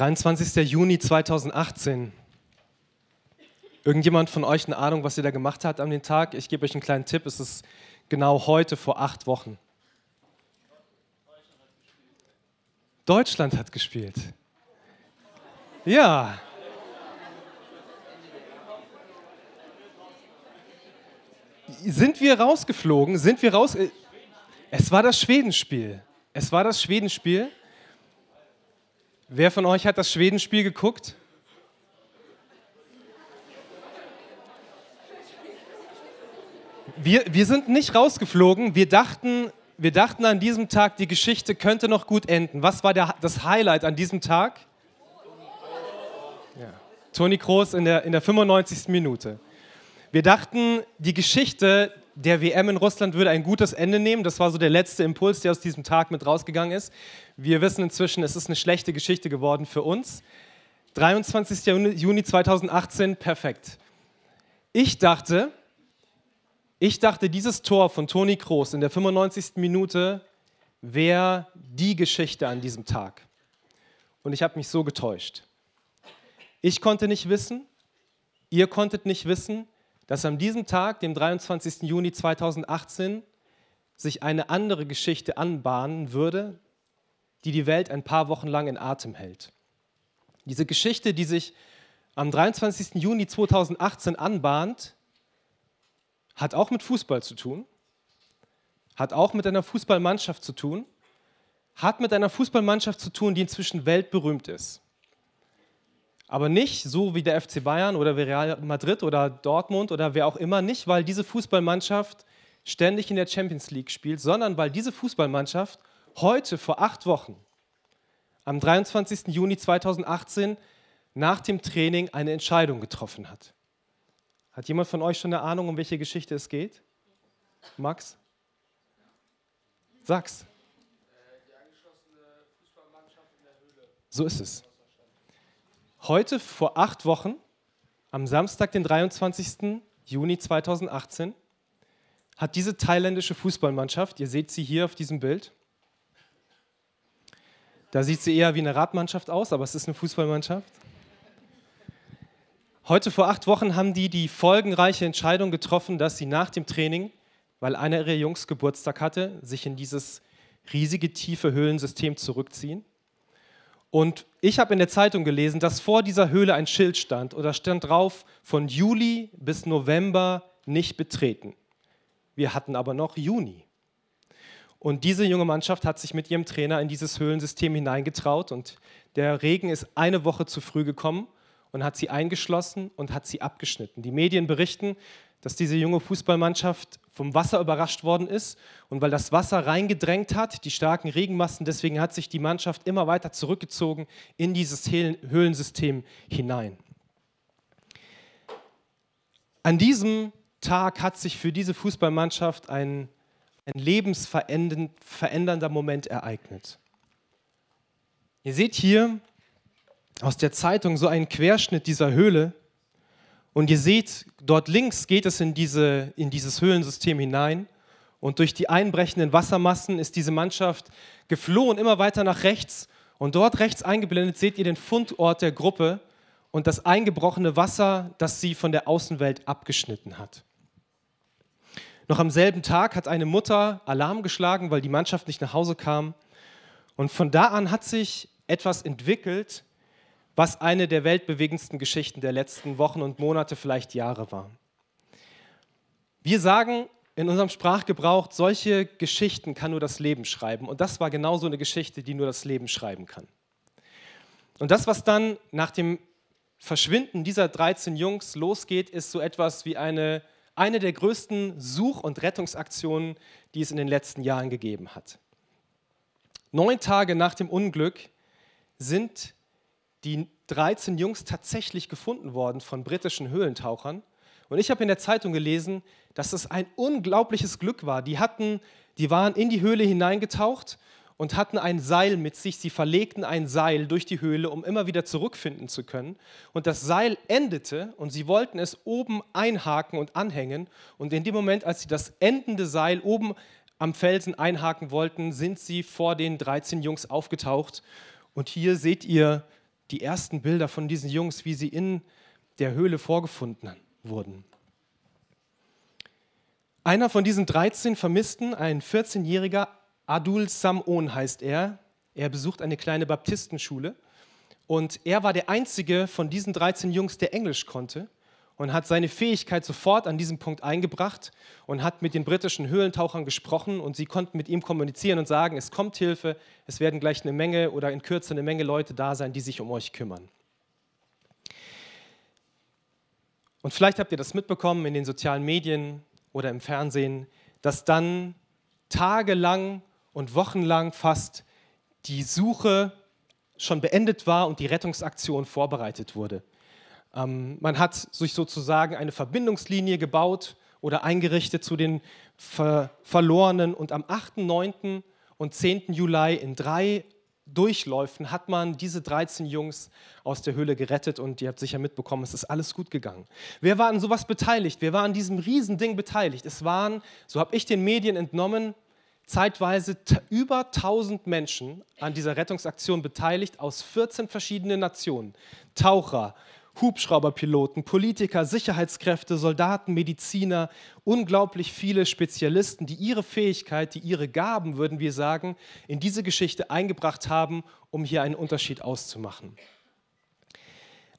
23. Juni 2018. Irgendjemand von euch eine Ahnung, was ihr da gemacht habt an dem Tag? Ich gebe euch einen kleinen Tipp. Es ist genau heute vor acht Wochen. Deutschland hat gespielt. Ja. Sind wir rausgeflogen? Sind wir raus? Es war das Schwedenspiel. Es war das Schwedenspiel. Wer von euch hat das Schwedenspiel geguckt? Wir, wir sind nicht rausgeflogen. Wir dachten, wir dachten an diesem Tag, die Geschichte könnte noch gut enden. Was war der, das Highlight an diesem Tag? Ja. Toni Kroos in der, in der 95. Minute. Wir dachten, die Geschichte der WM in Russland würde ein gutes Ende nehmen. Das war so der letzte Impuls, der aus diesem Tag mit rausgegangen ist. Wir wissen inzwischen, es ist eine schlechte Geschichte geworden für uns. 23. Juni 2018, perfekt. Ich dachte, ich dachte, dieses Tor von Toni Kroos in der 95. Minute wäre die Geschichte an diesem Tag. Und ich habe mich so getäuscht. Ich konnte nicht wissen, ihr konntet nicht wissen, dass an diesem Tag, dem 23. Juni 2018, sich eine andere Geschichte anbahnen würde, die die Welt ein paar Wochen lang in Atem hält. Diese Geschichte, die sich am 23. Juni 2018 anbahnt, hat auch mit Fußball zu tun, hat auch mit einer Fußballmannschaft zu tun, hat mit einer Fußballmannschaft zu tun, die inzwischen weltberühmt ist. Aber nicht so wie der FC Bayern oder Real Madrid oder Dortmund oder wer auch immer, nicht weil diese Fußballmannschaft ständig in der Champions League spielt, sondern weil diese Fußballmannschaft heute vor acht Wochen, am 23. Juni 2018, nach dem Training eine Entscheidung getroffen hat. Hat jemand von euch schon eine Ahnung, um welche Geschichte es geht? Max? Sag's. So ist es. Heute vor acht Wochen, am Samstag, den 23. Juni 2018, hat diese thailändische Fußballmannschaft, ihr seht sie hier auf diesem Bild, da sieht sie eher wie eine Radmannschaft aus, aber es ist eine Fußballmannschaft. Heute vor acht Wochen haben die die folgenreiche Entscheidung getroffen, dass sie nach dem Training, weil einer ihrer Jungs Geburtstag hatte, sich in dieses riesige tiefe Höhlensystem zurückziehen und ich habe in der Zeitung gelesen, dass vor dieser Höhle ein Schild stand da stand drauf, von Juli bis November nicht betreten. Wir hatten aber noch Juni. Und diese junge Mannschaft hat sich mit ihrem Trainer in dieses Höhlensystem hineingetraut und der Regen ist eine Woche zu früh gekommen und hat sie eingeschlossen und hat sie abgeschnitten. Die Medien berichten, dass diese junge Fußballmannschaft vom Wasser überrascht worden ist. Und weil das Wasser reingedrängt hat, die starken Regenmassen, deswegen hat sich die Mannschaft immer weiter zurückgezogen in dieses Höhlensystem hinein. An diesem Tag hat sich für diese Fußballmannschaft ein, ein lebensverändernder Moment ereignet. Ihr seht hier aus der Zeitung so einen Querschnitt dieser Höhle und ihr seht, dort links geht es in, diese, in dieses Höhlensystem hinein. Und durch die einbrechenden Wassermassen ist diese Mannschaft geflohen, immer weiter nach rechts. Und dort rechts eingeblendet seht ihr den Fundort der Gruppe und das eingebrochene Wasser, das sie von der Außenwelt abgeschnitten hat. Noch am selben Tag hat eine Mutter Alarm geschlagen, weil die Mannschaft nicht nach Hause kam. Und von da an hat sich etwas entwickelt, was eine der weltbewegendsten Geschichten der letzten Wochen und Monate, vielleicht Jahre war. Wir sagen in unserem Sprachgebrauch, solche Geschichten kann nur das Leben schreiben. Und das war genau so eine Geschichte, die nur das Leben schreiben kann. Und das, was dann nach dem Verschwinden dieser 13 Jungs losgeht, ist so etwas wie eine, eine der größten Such- und Rettungsaktionen, die es in den letzten Jahren gegeben hat. Neun Tage nach dem Unglück sind die 13 Jungs tatsächlich gefunden worden von britischen Höhlentauchern. Und ich habe in der Zeitung gelesen, dass es ein unglaubliches Glück war. Die, hatten, die waren in die Höhle hineingetaucht und hatten ein Seil mit sich. Sie verlegten ein Seil durch die Höhle, um immer wieder zurückfinden zu können. Und das Seil endete und sie wollten es oben einhaken und anhängen. Und in dem Moment, als sie das endende Seil oben am Felsen einhaken wollten, sind sie vor den 13 Jungs aufgetaucht. Und hier seht ihr die ersten Bilder von diesen Jungs, wie sie in der Höhle vorgefunden wurden. Einer von diesen 13 Vermissten, ein 14-jähriger Adul Samon heißt er, er besucht eine kleine Baptistenschule. Und er war der einzige von diesen 13 Jungs, der Englisch konnte und hat seine Fähigkeit sofort an diesem Punkt eingebracht und hat mit den britischen Höhlentauchern gesprochen und sie konnten mit ihm kommunizieren und sagen, es kommt Hilfe, es werden gleich eine Menge oder in Kürze eine Menge Leute da sein, die sich um euch kümmern. Und vielleicht habt ihr das mitbekommen in den sozialen Medien oder im Fernsehen, dass dann tagelang und wochenlang fast die Suche schon beendet war und die Rettungsaktion vorbereitet wurde. Ähm, man hat sich sozusagen eine Verbindungslinie gebaut oder eingerichtet zu den Ver Verlorenen und am 8., 9. und 10. Juli in drei Durchläufen hat man diese 13 Jungs aus der Höhle gerettet und ihr habt sicher mitbekommen, es ist alles gut gegangen. Wer war an sowas beteiligt? Wer war an diesem Riesending beteiligt? Es waren, so habe ich den Medien entnommen, zeitweise über 1000 Menschen an dieser Rettungsaktion beteiligt aus 14 verschiedenen Nationen. Taucher, Hubschrauberpiloten, Politiker, Sicherheitskräfte, Soldaten, Mediziner, unglaublich viele Spezialisten, die ihre Fähigkeit, die ihre Gaben, würden wir sagen, in diese Geschichte eingebracht haben, um hier einen Unterschied auszumachen.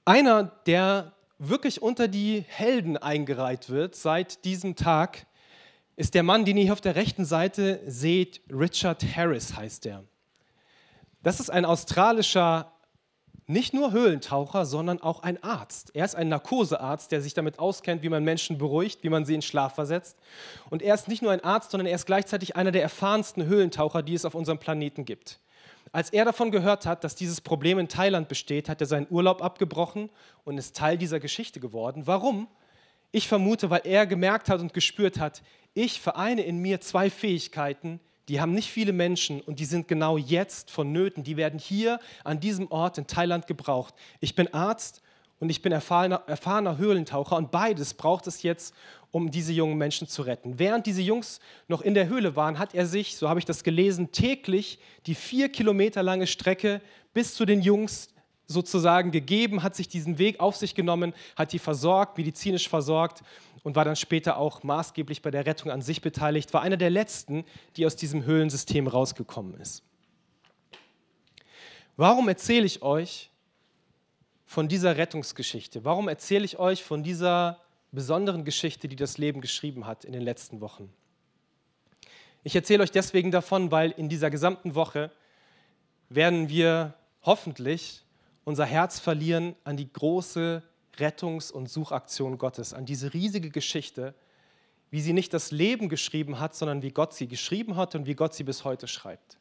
Einer, der wirklich unter die Helden eingereiht wird seit diesem Tag, ist der Mann, den ihr hier auf der rechten Seite seht. Richard Harris heißt er. Das ist ein australischer nicht nur Höhlentaucher, sondern auch ein Arzt. Er ist ein Narkosearzt, der sich damit auskennt, wie man Menschen beruhigt, wie man sie in Schlaf versetzt. Und er ist nicht nur ein Arzt, sondern er ist gleichzeitig einer der erfahrensten Höhlentaucher, die es auf unserem Planeten gibt. Als er davon gehört hat, dass dieses Problem in Thailand besteht, hat er seinen Urlaub abgebrochen und ist Teil dieser Geschichte geworden. Warum? Ich vermute, weil er gemerkt hat und gespürt hat, ich vereine in mir zwei Fähigkeiten, die haben nicht viele Menschen und die sind genau jetzt vonnöten. Die werden hier an diesem Ort in Thailand gebraucht. Ich bin Arzt und ich bin erfahrener, erfahrener Höhlentaucher und beides braucht es jetzt, um diese jungen Menschen zu retten. Während diese Jungs noch in der Höhle waren, hat er sich, so habe ich das gelesen, täglich die vier Kilometer lange Strecke bis zu den Jungs sozusagen gegeben, hat sich diesen Weg auf sich genommen, hat die versorgt, medizinisch versorgt und war dann später auch maßgeblich bei der Rettung an sich beteiligt, war einer der letzten, die aus diesem Höhlensystem rausgekommen ist. Warum erzähle ich euch von dieser Rettungsgeschichte? Warum erzähle ich euch von dieser besonderen Geschichte, die das Leben geschrieben hat in den letzten Wochen? Ich erzähle euch deswegen davon, weil in dieser gesamten Woche werden wir hoffentlich unser Herz verlieren an die große Rettungs- und Suchaktion Gottes, an diese riesige Geschichte, wie sie nicht das Leben geschrieben hat, sondern wie Gott sie geschrieben hat und wie Gott sie bis heute schreibt.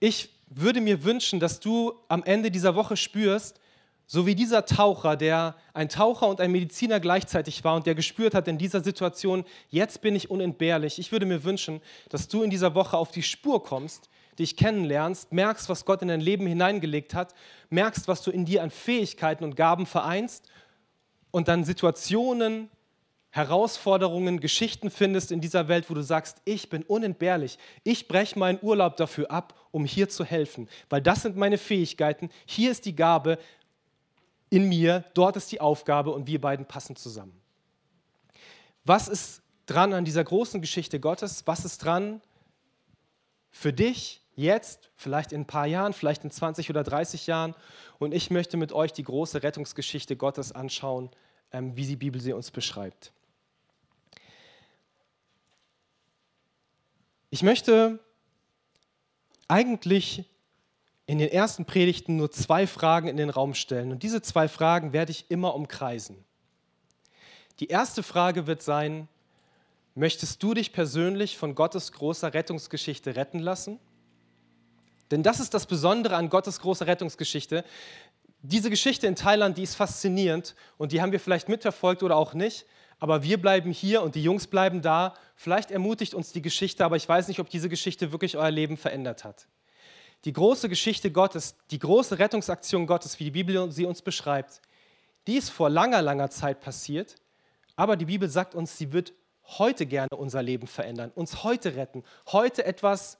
Ich würde mir wünschen, dass du am Ende dieser Woche spürst, so wie dieser Taucher, der ein Taucher und ein Mediziner gleichzeitig war und der gespürt hat in dieser Situation, jetzt bin ich unentbehrlich. Ich würde mir wünschen, dass du in dieser Woche auf die Spur kommst, dich kennenlernst, merkst, was Gott in dein Leben hineingelegt hat, merkst, was du in dir an Fähigkeiten und Gaben vereinst und dann Situationen, Herausforderungen, Geschichten findest in dieser Welt, wo du sagst, ich bin unentbehrlich, ich breche meinen Urlaub dafür ab, um hier zu helfen, weil das sind meine Fähigkeiten, hier ist die Gabe in mir, dort ist die Aufgabe und wir beiden passen zusammen. Was ist dran an dieser großen Geschichte Gottes? Was ist dran für dich jetzt, vielleicht in ein paar Jahren, vielleicht in 20 oder 30 Jahren. Und ich möchte mit euch die große Rettungsgeschichte Gottes anschauen, ähm, wie die Bibel sie uns beschreibt. Ich möchte eigentlich in den ersten Predigten nur zwei Fragen in den Raum stellen. Und diese zwei Fragen werde ich immer umkreisen. Die erste Frage wird sein, möchtest du dich persönlich von Gottes großer Rettungsgeschichte retten lassen? Denn das ist das Besondere an Gottes großer Rettungsgeschichte. Diese Geschichte in Thailand, die ist faszinierend und die haben wir vielleicht mitverfolgt oder auch nicht. Aber wir bleiben hier und die Jungs bleiben da. Vielleicht ermutigt uns die Geschichte, aber ich weiß nicht, ob diese Geschichte wirklich euer Leben verändert hat. Die große Geschichte Gottes, die große Rettungsaktion Gottes, wie die Bibel sie uns beschreibt, die ist vor langer, langer Zeit passiert. Aber die Bibel sagt uns, sie wird heute gerne unser Leben verändern, uns heute retten, heute etwas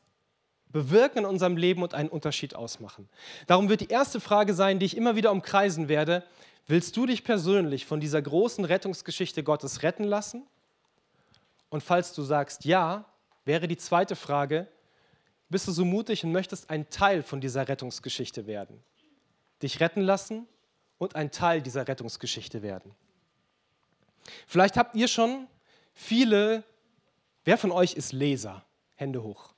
bewirken in unserem Leben und einen Unterschied ausmachen. Darum wird die erste Frage sein, die ich immer wieder umkreisen werde. Willst du dich persönlich von dieser großen Rettungsgeschichte Gottes retten lassen? Und falls du sagst ja, wäre die zweite Frage, bist du so mutig und möchtest ein Teil von dieser Rettungsgeschichte werden? Dich retten lassen und ein Teil dieser Rettungsgeschichte werden. Vielleicht habt ihr schon viele, wer von euch ist Leser? Hände hoch.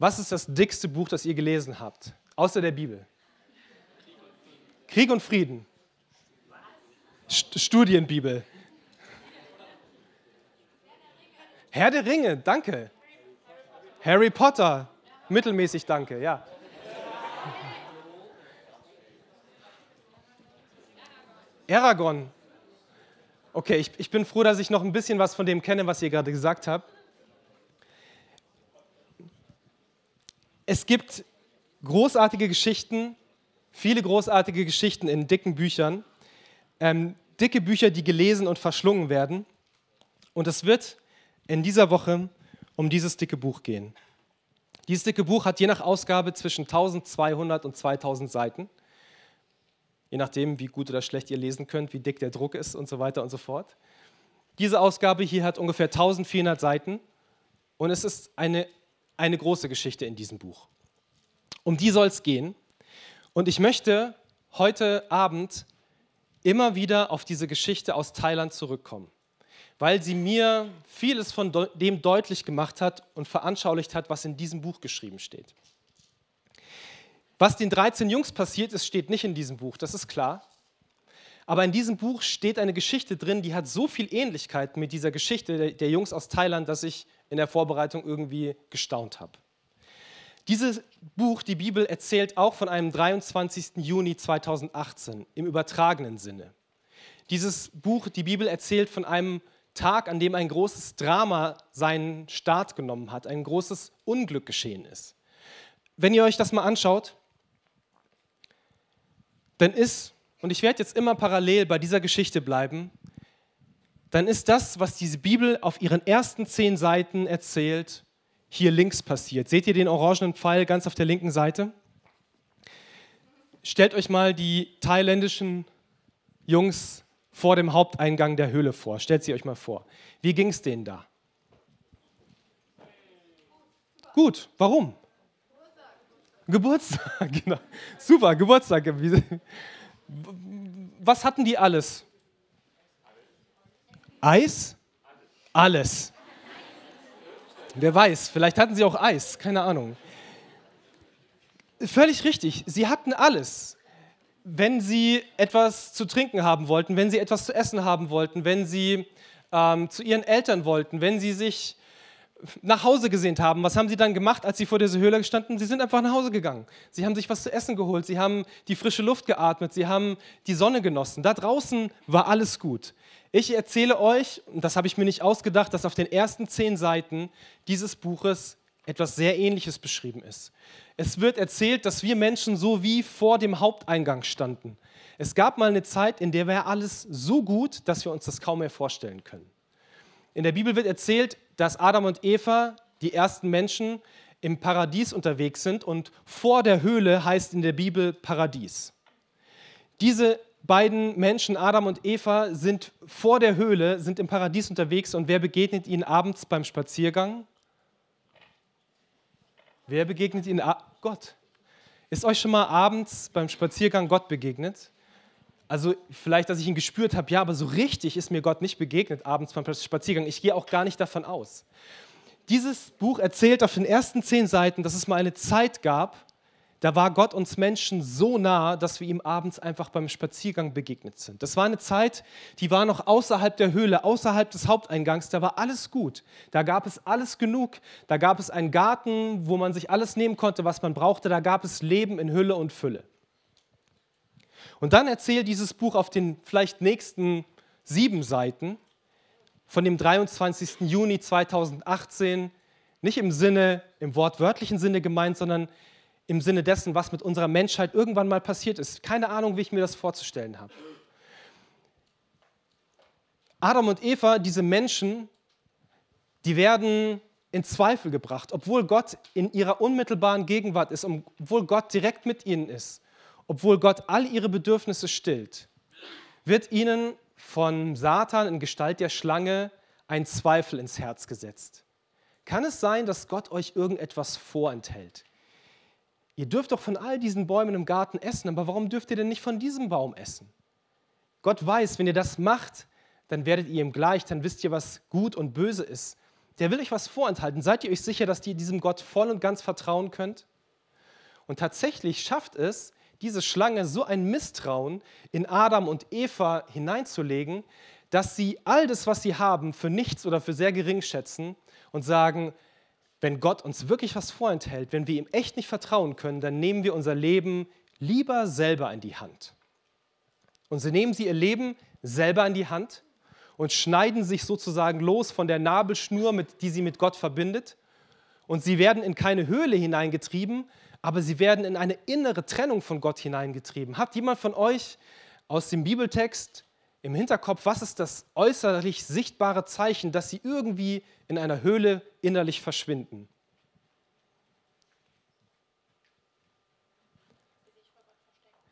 Was ist das dickste Buch, das ihr gelesen habt, außer der Bibel? Krieg und Frieden. St Studienbibel. Herr der Ringe, danke. Harry Potter, mittelmäßig danke, ja. Aragon. Okay, ich, ich bin froh, dass ich noch ein bisschen was von dem kenne, was ihr gerade gesagt habt. Es gibt großartige Geschichten, viele großartige Geschichten in dicken Büchern. Ähm, dicke Bücher, die gelesen und verschlungen werden. Und es wird in dieser Woche um dieses dicke Buch gehen. Dieses dicke Buch hat je nach Ausgabe zwischen 1200 und 2000 Seiten. Je nachdem, wie gut oder schlecht ihr lesen könnt, wie dick der Druck ist und so weiter und so fort. Diese Ausgabe hier hat ungefähr 1400 Seiten und es ist eine, eine große Geschichte in diesem Buch. Um die soll es gehen. Und ich möchte heute Abend immer wieder auf diese Geschichte aus Thailand zurückkommen weil sie mir vieles von dem deutlich gemacht hat und veranschaulicht hat, was in diesem Buch geschrieben steht. Was den 13 Jungs passiert ist, steht nicht in diesem Buch, das ist klar. Aber in diesem Buch steht eine Geschichte drin, die hat so viel Ähnlichkeit mit dieser Geschichte der Jungs aus Thailand, dass ich in der Vorbereitung irgendwie gestaunt habe. Dieses Buch, die Bibel, erzählt auch von einem 23. Juni 2018 im übertragenen Sinne. Dieses Buch, die Bibel, erzählt von einem Tag, an dem ein großes Drama seinen Start genommen hat, ein großes Unglück geschehen ist. Wenn ihr euch das mal anschaut, dann ist, und ich werde jetzt immer parallel bei dieser Geschichte bleiben, dann ist das, was diese Bibel auf ihren ersten zehn Seiten erzählt, hier links passiert. Seht ihr den orangenen Pfeil ganz auf der linken Seite? Stellt euch mal die thailändischen Jungs vor dem Haupteingang der Höhle vor. Stellt sie euch mal vor. Wie ging es denen da? Gut, warum? Geburtstag, genau. Super, Geburtstag. Was hatten die alles? Eis? Alles. Wer weiß, vielleicht hatten sie auch Eis, keine Ahnung. Völlig richtig, sie hatten alles wenn sie etwas zu trinken haben wollten, wenn sie etwas zu essen haben wollten, wenn sie ähm, zu ihren Eltern wollten, wenn sie sich nach Hause gesehnt haben, was haben sie dann gemacht, als sie vor dieser Höhle standen? Sie sind einfach nach Hause gegangen. Sie haben sich was zu essen geholt, sie haben die frische Luft geatmet, sie haben die Sonne genossen. Da draußen war alles gut. Ich erzähle euch, und das habe ich mir nicht ausgedacht, dass auf den ersten zehn Seiten dieses Buches etwas sehr Ähnliches beschrieben ist. Es wird erzählt, dass wir Menschen so wie vor dem Haupteingang standen. Es gab mal eine Zeit, in der war alles so gut, dass wir uns das kaum mehr vorstellen können. In der Bibel wird erzählt, dass Adam und Eva, die ersten Menschen, im Paradies unterwegs sind und vor der Höhle heißt in der Bibel Paradies. Diese beiden Menschen, Adam und Eva, sind vor der Höhle, sind im Paradies unterwegs und wer begegnet ihnen abends beim Spaziergang? Wer begegnet Ihnen? Gott. Ist euch schon mal abends beim Spaziergang Gott begegnet? Also vielleicht, dass ich ihn gespürt habe, ja, aber so richtig ist mir Gott nicht begegnet abends beim Spaziergang. Ich gehe auch gar nicht davon aus. Dieses Buch erzählt auf den ersten zehn Seiten, dass es mal eine Zeit gab, da war Gott uns Menschen so nah, dass wir ihm abends einfach beim Spaziergang begegnet sind. Das war eine Zeit, die war noch außerhalb der Höhle, außerhalb des Haupteingangs, da war alles gut. Da gab es alles genug. Da gab es einen Garten, wo man sich alles nehmen konnte, was man brauchte. Da gab es Leben in Hülle und Fülle. Und dann erzählt dieses Buch auf den vielleicht nächsten sieben Seiten von dem 23. Juni 2018, nicht im Sinne, im wortwörtlichen Sinne gemeint, sondern im Sinne dessen, was mit unserer Menschheit irgendwann mal passiert ist. Keine Ahnung, wie ich mir das vorzustellen habe. Adam und Eva, diese Menschen, die werden in Zweifel gebracht, obwohl Gott in ihrer unmittelbaren Gegenwart ist, obwohl Gott direkt mit ihnen ist, obwohl Gott all ihre Bedürfnisse stillt, wird ihnen von Satan in Gestalt der Schlange ein Zweifel ins Herz gesetzt. Kann es sein, dass Gott euch irgendetwas vorenthält? Ihr dürft doch von all diesen Bäumen im Garten essen, aber warum dürft ihr denn nicht von diesem Baum essen? Gott weiß, wenn ihr das macht, dann werdet ihr ihm gleich, dann wisst ihr, was gut und böse ist. Der will euch was vorenthalten. Seid ihr euch sicher, dass ihr diesem Gott voll und ganz vertrauen könnt? Und tatsächlich schafft es diese Schlange so ein Misstrauen in Adam und Eva hineinzulegen, dass sie all das, was sie haben, für nichts oder für sehr gering schätzen und sagen, wenn Gott uns wirklich was vorenthält, wenn wir ihm echt nicht vertrauen können, dann nehmen wir unser Leben lieber selber in die Hand. Und sie nehmen sie ihr Leben selber in die Hand und schneiden sich sozusagen los von der Nabelschnur, mit, die sie mit Gott verbindet. Und sie werden in keine Höhle hineingetrieben, aber sie werden in eine innere Trennung von Gott hineingetrieben. Habt jemand von euch aus dem Bibeltext im Hinterkopf, was ist das äußerlich sichtbare Zeichen, dass sie irgendwie in einer Höhle innerlich verschwinden?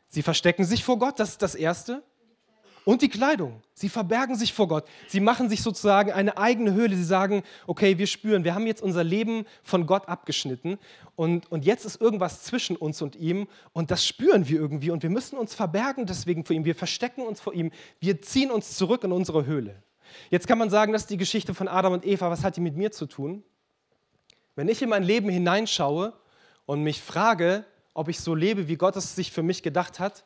Sie verstecken sich vor Gott, das ist das Erste. Und die Kleidung. Sie verbergen sich vor Gott. Sie machen sich sozusagen eine eigene Höhle. Sie sagen, okay, wir spüren, wir haben jetzt unser Leben von Gott abgeschnitten und, und jetzt ist irgendwas zwischen uns und ihm und das spüren wir irgendwie und wir müssen uns verbergen deswegen vor ihm. Wir verstecken uns vor ihm. Wir ziehen uns zurück in unsere Höhle. Jetzt kann man sagen, das ist die Geschichte von Adam und Eva. Was hat die mit mir zu tun? Wenn ich in mein Leben hineinschaue und mich frage, ob ich so lebe, wie Gott es sich für mich gedacht hat,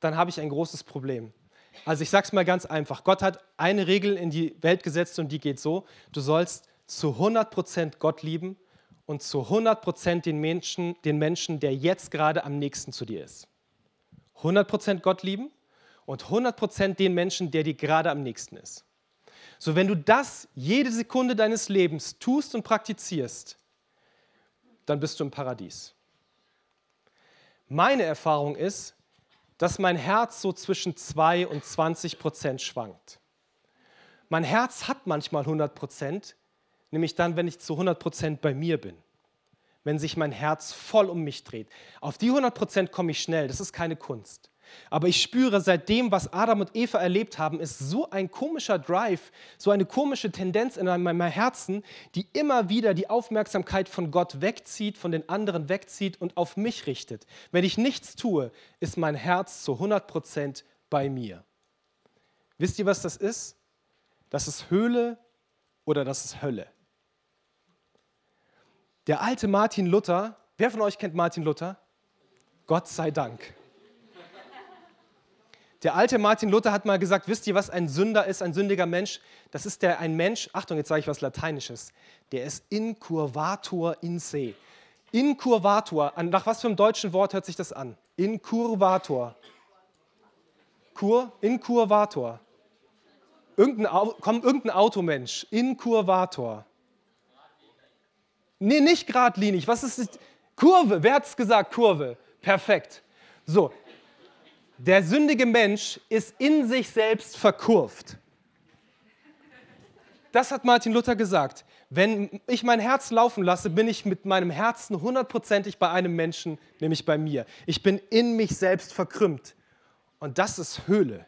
dann habe ich ein großes Problem. Also ich sage es mal ganz einfach. Gott hat eine Regel in die Welt gesetzt und die geht so. Du sollst zu 100% Gott lieben und zu 100% den Menschen, den Menschen, der jetzt gerade am nächsten zu dir ist. 100% Gott lieben und 100% den Menschen, der dir gerade am nächsten ist. So, wenn du das jede Sekunde deines Lebens tust und praktizierst, dann bist du im Paradies. Meine Erfahrung ist, dass mein Herz so zwischen 2 und 20 Prozent schwankt. Mein Herz hat manchmal 100 Prozent, nämlich dann, wenn ich zu 100 Prozent bei mir bin. Wenn sich mein Herz voll um mich dreht. Auf die 100 Prozent komme ich schnell, das ist keine Kunst. Aber ich spüre, seitdem, was Adam und Eva erlebt haben, ist so ein komischer Drive, so eine komische Tendenz in meinem Herzen, die immer wieder die Aufmerksamkeit von Gott wegzieht, von den anderen wegzieht und auf mich richtet. Wenn ich nichts tue, ist mein Herz zu 100 Prozent bei mir. Wisst ihr, was das ist? Das ist Höhle oder das ist Hölle. Der alte Martin Luther, wer von euch kennt Martin Luther? Gott sei Dank. Der alte Martin Luther hat mal gesagt, wisst ihr, was ein Sünder ist, ein sündiger Mensch? Das ist der, ein Mensch, Achtung, jetzt sage ich was Lateinisches, der ist incurvator in se. Incurvator, nach was für einem deutschen Wort hört sich das an? Incurvator. Kur, incurvator. Irgendein, komm, irgendein Automensch, incurvator. Nee, nicht geradlinig. Was ist das? Kurve, wer hat es gesagt? Kurve. Perfekt. So, der sündige Mensch ist in sich selbst verkurvt. Das hat Martin Luther gesagt. Wenn ich mein Herz laufen lasse, bin ich mit meinem Herzen hundertprozentig bei einem Menschen, nämlich bei mir. Ich bin in mich selbst verkrümmt. Und das ist Höhle.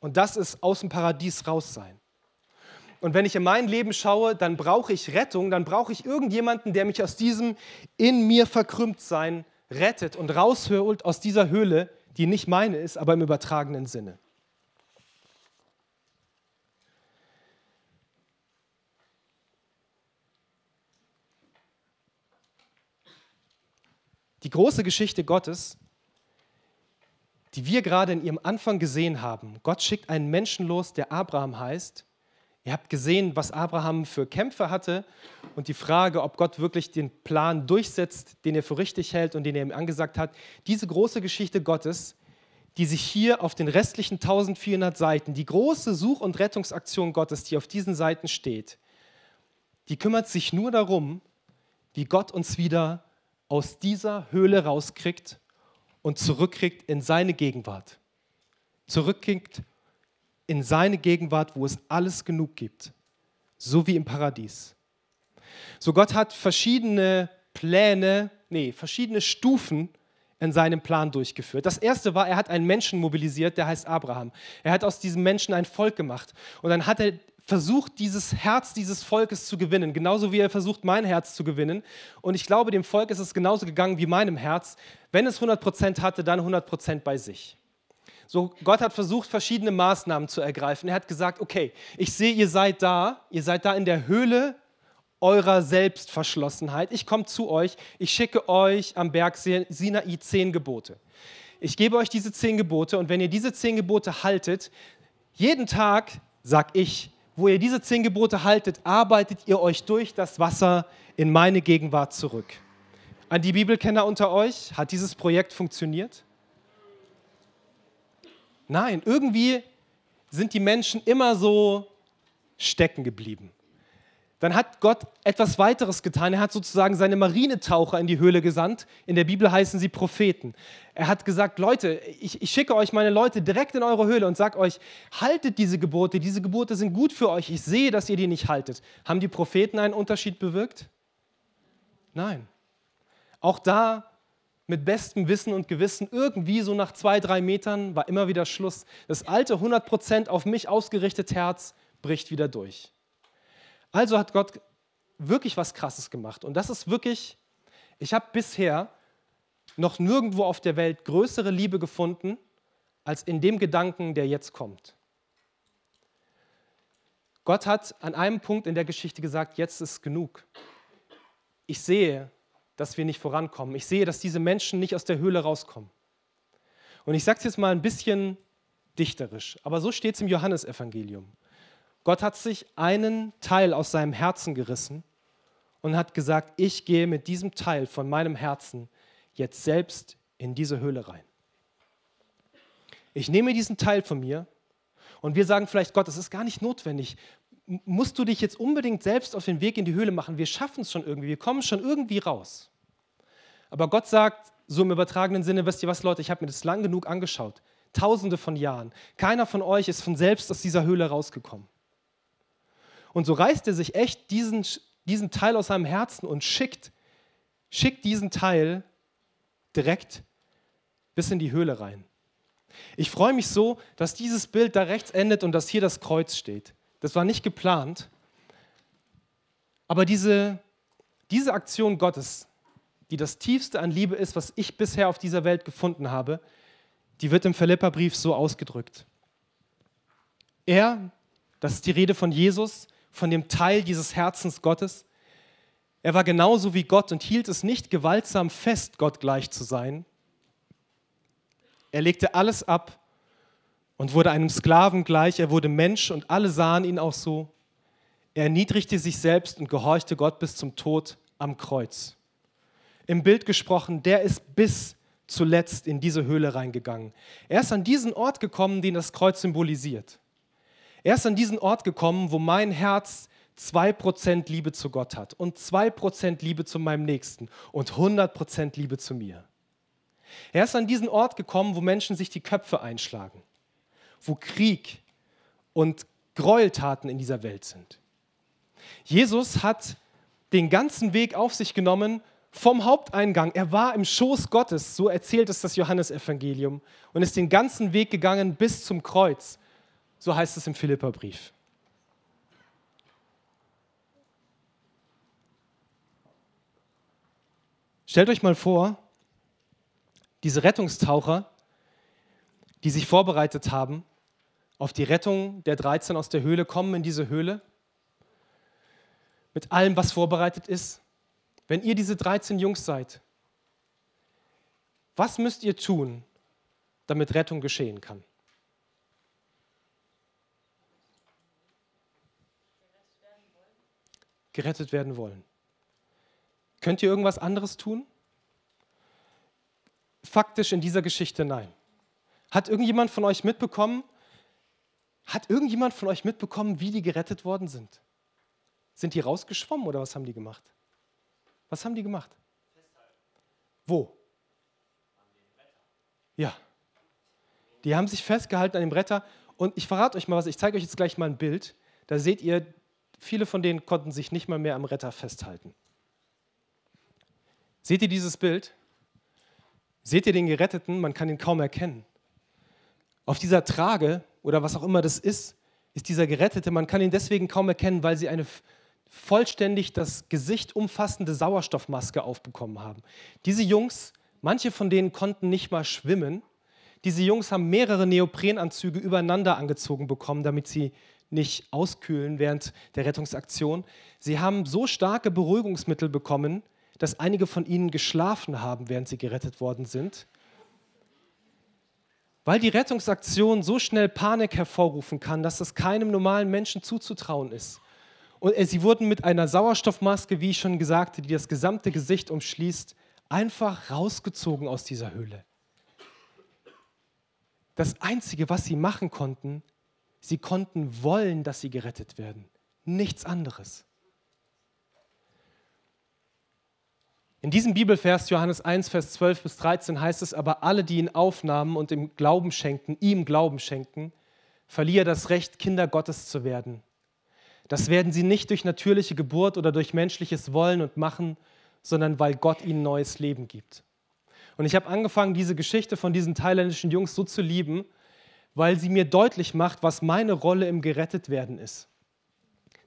Und das ist aus dem Paradies raus sein. Und wenn ich in mein Leben schaue, dann brauche ich Rettung, dann brauche ich irgendjemanden, der mich aus diesem in mir verkrümmt sein rettet und rausholt aus dieser Höhle, die nicht meine ist, aber im übertragenen Sinne. Die große Geschichte Gottes, die wir gerade in ihrem Anfang gesehen haben. Gott schickt einen Menschen los, der Abraham heißt, Ihr habt gesehen, was Abraham für Kämpfe hatte und die Frage, ob Gott wirklich den Plan durchsetzt, den er für richtig hält und den er ihm angesagt hat. Diese große Geschichte Gottes, die sich hier auf den restlichen 1400 Seiten, die große Such- und Rettungsaktion Gottes, die auf diesen Seiten steht, die kümmert sich nur darum, wie Gott uns wieder aus dieser Höhle rauskriegt und zurückkriegt in seine Gegenwart. Zurückkriegt in seine Gegenwart, wo es alles genug gibt, so wie im Paradies. So Gott hat verschiedene Pläne, nee, verschiedene Stufen in seinem Plan durchgeführt. Das erste war, er hat einen Menschen mobilisiert, der heißt Abraham. Er hat aus diesem Menschen ein Volk gemacht. Und dann hat er versucht, dieses Herz dieses Volkes zu gewinnen, genauso wie er versucht, mein Herz zu gewinnen. Und ich glaube, dem Volk ist es genauso gegangen wie meinem Herz. Wenn es 100% hatte, dann 100% bei sich. So, Gott hat versucht, verschiedene Maßnahmen zu ergreifen. Er hat gesagt, okay, ich sehe, ihr seid da, ihr seid da in der Höhle eurer Selbstverschlossenheit. Ich komme zu euch, ich schicke euch am Berg Sinai zehn Gebote. Ich gebe euch diese zehn Gebote und wenn ihr diese zehn Gebote haltet, jeden Tag, sag ich, wo ihr diese zehn Gebote haltet, arbeitet ihr euch durch das Wasser in meine Gegenwart zurück. An die Bibelkenner unter euch, hat dieses Projekt funktioniert? Nein, irgendwie sind die Menschen immer so stecken geblieben. Dann hat Gott etwas weiteres getan. Er hat sozusagen seine Marinetaucher in die Höhle gesandt. In der Bibel heißen sie Propheten. Er hat gesagt, Leute, ich, ich schicke euch meine Leute direkt in eure Höhle und sage euch, haltet diese Gebote. Diese Gebote sind gut für euch. Ich sehe, dass ihr die nicht haltet. Haben die Propheten einen Unterschied bewirkt? Nein. Auch da mit bestem Wissen und Gewissen, irgendwie so nach zwei, drei Metern war immer wieder Schluss. Das alte 100% auf mich ausgerichtete Herz bricht wieder durch. Also hat Gott wirklich was Krasses gemacht. Und das ist wirklich, ich habe bisher noch nirgendwo auf der Welt größere Liebe gefunden, als in dem Gedanken, der jetzt kommt. Gott hat an einem Punkt in der Geschichte gesagt, jetzt ist genug. Ich sehe, dass wir nicht vorankommen. Ich sehe, dass diese Menschen nicht aus der Höhle rauskommen. Und ich sage es jetzt mal ein bisschen dichterisch, aber so steht es im Johannesevangelium. Gott hat sich einen Teil aus seinem Herzen gerissen und hat gesagt, ich gehe mit diesem Teil von meinem Herzen jetzt selbst in diese Höhle rein. Ich nehme diesen Teil von mir und wir sagen vielleicht, Gott, das ist gar nicht notwendig. Musst du dich jetzt unbedingt selbst auf den Weg in die Höhle machen? Wir schaffen es schon irgendwie, wir kommen schon irgendwie raus. Aber Gott sagt so im übertragenen Sinne, wisst ihr was, Leute, ich habe mir das lang genug angeschaut. Tausende von Jahren. Keiner von euch ist von selbst aus dieser Höhle rausgekommen. Und so reißt er sich echt diesen, diesen Teil aus seinem Herzen und schickt, schickt diesen Teil direkt bis in die Höhle rein. Ich freue mich so, dass dieses Bild da rechts endet und dass hier das Kreuz steht. Das war nicht geplant. Aber diese, diese Aktion Gottes, die das tiefste an Liebe ist, was ich bisher auf dieser Welt gefunden habe, die wird im Philipperbrief so ausgedrückt. Er, das ist die Rede von Jesus, von dem Teil dieses Herzens Gottes. Er war genauso wie Gott und hielt es nicht gewaltsam fest, Gott gleich zu sein. Er legte alles ab und wurde einem Sklaven gleich. Er wurde Mensch und alle sahen ihn auch so. Er erniedrigte sich selbst und gehorchte Gott bis zum Tod am Kreuz. Im Bild gesprochen, der ist bis zuletzt in diese Höhle reingegangen. Er ist an diesen Ort gekommen, den das Kreuz symbolisiert. Er ist an diesen Ort gekommen, wo mein Herz 2% Liebe zu Gott hat und 2% Liebe zu meinem Nächsten und 100% Liebe zu mir. Er ist an diesen Ort gekommen, wo Menschen sich die Köpfe einschlagen, wo Krieg und Gräueltaten in dieser Welt sind. Jesus hat den ganzen Weg auf sich genommen vom Haupteingang. Er war im Schoß Gottes, so erzählt es das Johannesevangelium, und ist den ganzen Weg gegangen bis zum Kreuz, so heißt es im Philipperbrief. Stellt euch mal vor, diese Rettungstaucher, die sich vorbereitet haben auf die Rettung der 13 aus der Höhle, kommen in diese Höhle mit allem, was vorbereitet ist. Wenn ihr diese 13 Jungs seid, was müsst ihr tun, damit Rettung geschehen kann? gerettet werden wollen. Könnt ihr irgendwas anderes tun? Faktisch in dieser Geschichte nein. Hat irgendjemand von euch mitbekommen, hat irgendjemand von euch mitbekommen, wie die gerettet worden sind? Sind die rausgeschwommen oder was haben die gemacht? Was haben die gemacht? Wo? Ja. Die haben sich festgehalten an dem Bretter. Und ich verrate euch mal was, ich zeige euch jetzt gleich mal ein Bild. Da seht ihr viele von denen konnten sich nicht mal mehr am Retter festhalten. Seht ihr dieses Bild? Seht ihr den Geretteten? Man kann ihn kaum erkennen. Auf dieser Trage oder was auch immer das ist, ist dieser Gerettete. Man kann ihn deswegen kaum erkennen, weil sie eine vollständig das Gesicht umfassende Sauerstoffmaske aufbekommen haben. Diese Jungs, manche von denen konnten nicht mal schwimmen. Diese Jungs haben mehrere Neoprenanzüge übereinander angezogen bekommen, damit sie nicht auskühlen während der Rettungsaktion. Sie haben so starke Beruhigungsmittel bekommen, dass einige von ihnen geschlafen haben, während sie gerettet worden sind. Weil die Rettungsaktion so schnell Panik hervorrufen kann, dass das keinem normalen Menschen zuzutrauen ist. Und sie wurden mit einer Sauerstoffmaske, wie ich schon gesagt die das gesamte Gesicht umschließt, einfach rausgezogen aus dieser Höhle. Das Einzige, was sie machen konnten, sie konnten wollen, dass sie gerettet werden. Nichts anderes. In diesem Bibelvers, Johannes 1, Vers 12 bis 13, heißt es aber, alle, die ihn aufnahmen und ihm Glauben schenkten, ihm Glauben schenkten, verlieh er das Recht, Kinder Gottes zu werden. Das werden sie nicht durch natürliche Geburt oder durch menschliches Wollen und Machen, sondern weil Gott ihnen neues Leben gibt. Und ich habe angefangen, diese Geschichte von diesen thailändischen Jungs so zu lieben, weil sie mir deutlich macht, was meine Rolle im Gerettetwerden ist.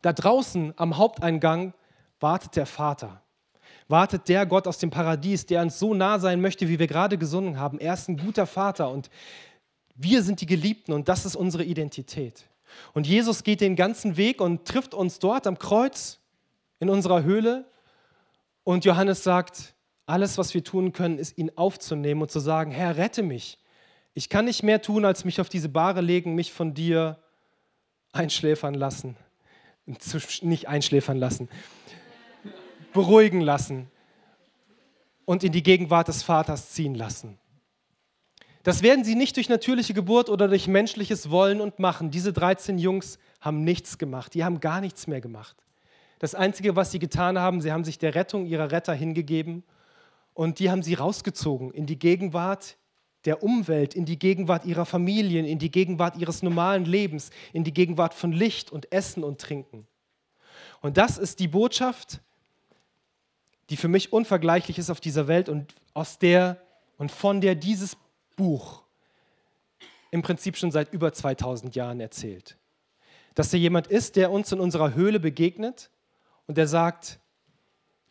Da draußen am Haupteingang wartet der Vater. Wartet der Gott aus dem Paradies, der uns so nah sein möchte, wie wir gerade gesungen haben. Er ist ein guter Vater und wir sind die Geliebten und das ist unsere Identität. Und Jesus geht den ganzen Weg und trifft uns dort am Kreuz in unserer Höhle. Und Johannes sagt, alles, was wir tun können, ist ihn aufzunehmen und zu sagen, Herr, rette mich. Ich kann nicht mehr tun, als mich auf diese Bahre legen, mich von dir einschläfern lassen. Nicht einschläfern lassen, beruhigen lassen und in die Gegenwart des Vaters ziehen lassen. Das werden sie nicht durch natürliche Geburt oder durch menschliches Wollen und Machen. Diese 13 Jungs haben nichts gemacht. Die haben gar nichts mehr gemacht. Das Einzige, was sie getan haben, sie haben sich der Rettung ihrer Retter hingegeben und die haben sie rausgezogen in die Gegenwart der Umwelt, in die Gegenwart ihrer Familien, in die Gegenwart ihres normalen Lebens, in die Gegenwart von Licht und Essen und Trinken. Und das ist die Botschaft, die für mich unvergleichlich ist auf dieser Welt und aus der und von der dieses Buch im Prinzip schon seit über 2000 Jahren erzählt. Dass er jemand ist, der uns in unserer Höhle begegnet und der sagt,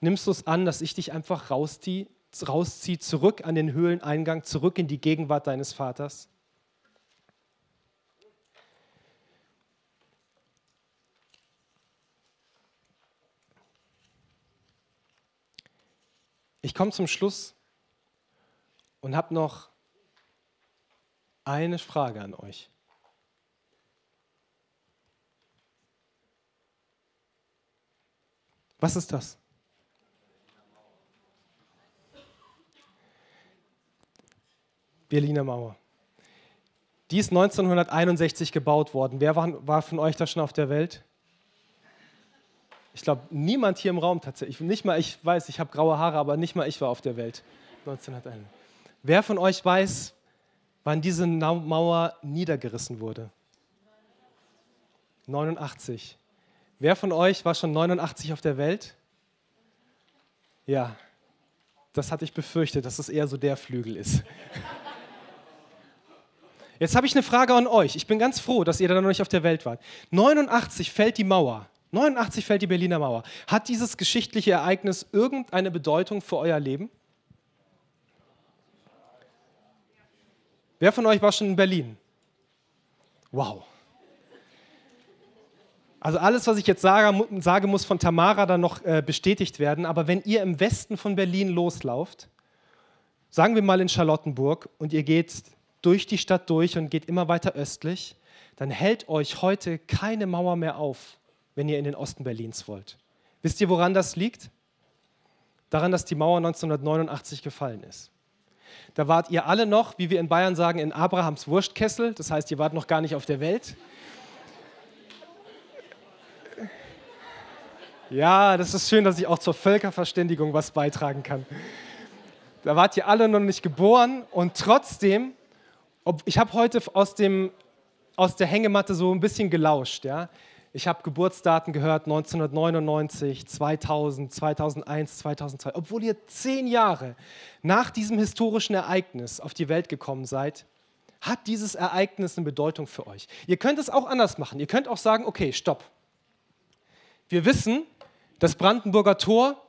nimmst du es an, dass ich dich einfach rausziehe, rausziehe, zurück an den Höhleneingang, zurück in die Gegenwart deines Vaters? Ich komme zum Schluss und habe noch eine Frage an euch. Was ist das? Berliner Mauer. Die ist 1961 gebaut worden. Wer war, von euch da schon auf der Welt? Ich glaube, niemand hier im Raum tatsächlich. Nicht mal ich weiß, ich habe graue Haare, aber nicht mal ich war auf der Welt 1901. Wer von euch weiß, wann diese Mauer niedergerissen wurde? 89. Wer von euch war schon 89 auf der Welt? Ja, das hatte ich befürchtet, dass es eher so der Flügel ist. Jetzt habe ich eine Frage an euch. Ich bin ganz froh, dass ihr da noch nicht auf der Welt wart. 89 fällt die Mauer. 89 fällt die Berliner Mauer. Hat dieses geschichtliche Ereignis irgendeine Bedeutung für euer Leben? Wer von euch war schon in Berlin? Wow. Also alles, was ich jetzt sage, sage muss von Tamara dann noch äh, bestätigt werden. Aber wenn ihr im Westen von Berlin loslauft, sagen wir mal in Charlottenburg, und ihr geht durch die Stadt durch und geht immer weiter östlich, dann hält euch heute keine Mauer mehr auf, wenn ihr in den Osten Berlins wollt. Wisst ihr, woran das liegt? Daran, dass die Mauer 1989 gefallen ist. Da wart ihr alle noch, wie wir in Bayern sagen, in Abrahams Wurstkessel. Das heißt, ihr wart noch gar nicht auf der Welt. Ja, das ist schön, dass ich auch zur Völkerverständigung was beitragen kann. Da wart ihr alle noch nicht geboren und trotzdem, ob, ich habe heute aus, dem, aus der Hängematte so ein bisschen gelauscht. Ja? Ich habe Geburtsdaten gehört, 1999, 2000, 2001, 2002. Obwohl ihr zehn Jahre nach diesem historischen Ereignis auf die Welt gekommen seid, hat dieses Ereignis eine Bedeutung für euch. Ihr könnt es auch anders machen. Ihr könnt auch sagen, okay, stopp. Wir wissen, das Brandenburger Tor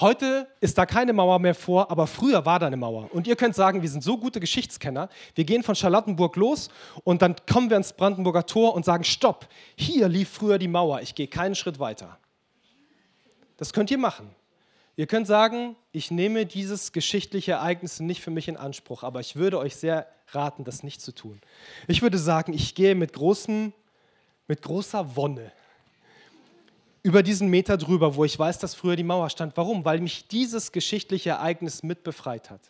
Heute ist da keine Mauer mehr vor, aber früher war da eine Mauer. Und ihr könnt sagen, wir sind so gute Geschichtskenner, wir gehen von Charlottenburg los und dann kommen wir ins Brandenburger Tor und sagen, stopp, hier lief früher die Mauer, ich gehe keinen Schritt weiter. Das könnt ihr machen. Ihr könnt sagen, ich nehme dieses geschichtliche Ereignis nicht für mich in Anspruch, aber ich würde euch sehr raten, das nicht zu tun. Ich würde sagen, ich gehe mit, großem, mit großer Wonne über diesen Meter drüber, wo ich weiß, dass früher die Mauer stand. Warum? Weil mich dieses geschichtliche Ereignis mit befreit hat.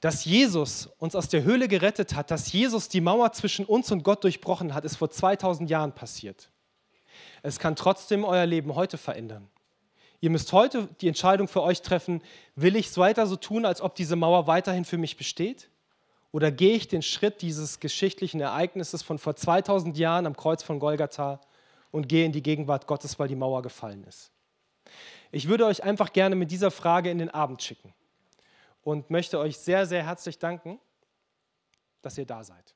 Dass Jesus uns aus der Höhle gerettet hat, dass Jesus die Mauer zwischen uns und Gott durchbrochen hat, ist vor 2000 Jahren passiert. Es kann trotzdem euer Leben heute verändern. Ihr müsst heute die Entscheidung für euch treffen, will ich es weiter so tun, als ob diese Mauer weiterhin für mich besteht? Oder gehe ich den Schritt dieses geschichtlichen Ereignisses von vor 2000 Jahren am Kreuz von Golgatha und gehe in die Gegenwart Gottes, weil die Mauer gefallen ist. Ich würde euch einfach gerne mit dieser Frage in den Abend schicken und möchte euch sehr, sehr herzlich danken, dass ihr da seid.